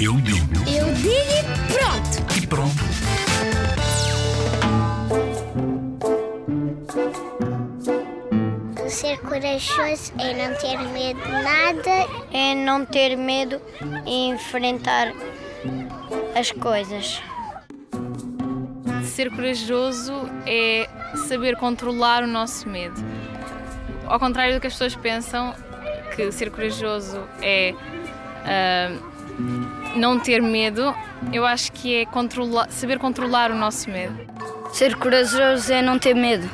Eu digo Eu digo e pronto. e pronto. Ser corajoso é não ter medo de nada. É não ter medo e enfrentar as coisas. Ser corajoso é saber controlar o nosso medo. Ao contrário do que as pessoas pensam, que ser corajoso é ah, não ter medo, eu acho que é saber controlar o nosso medo. Ser corajoso é não ter medo.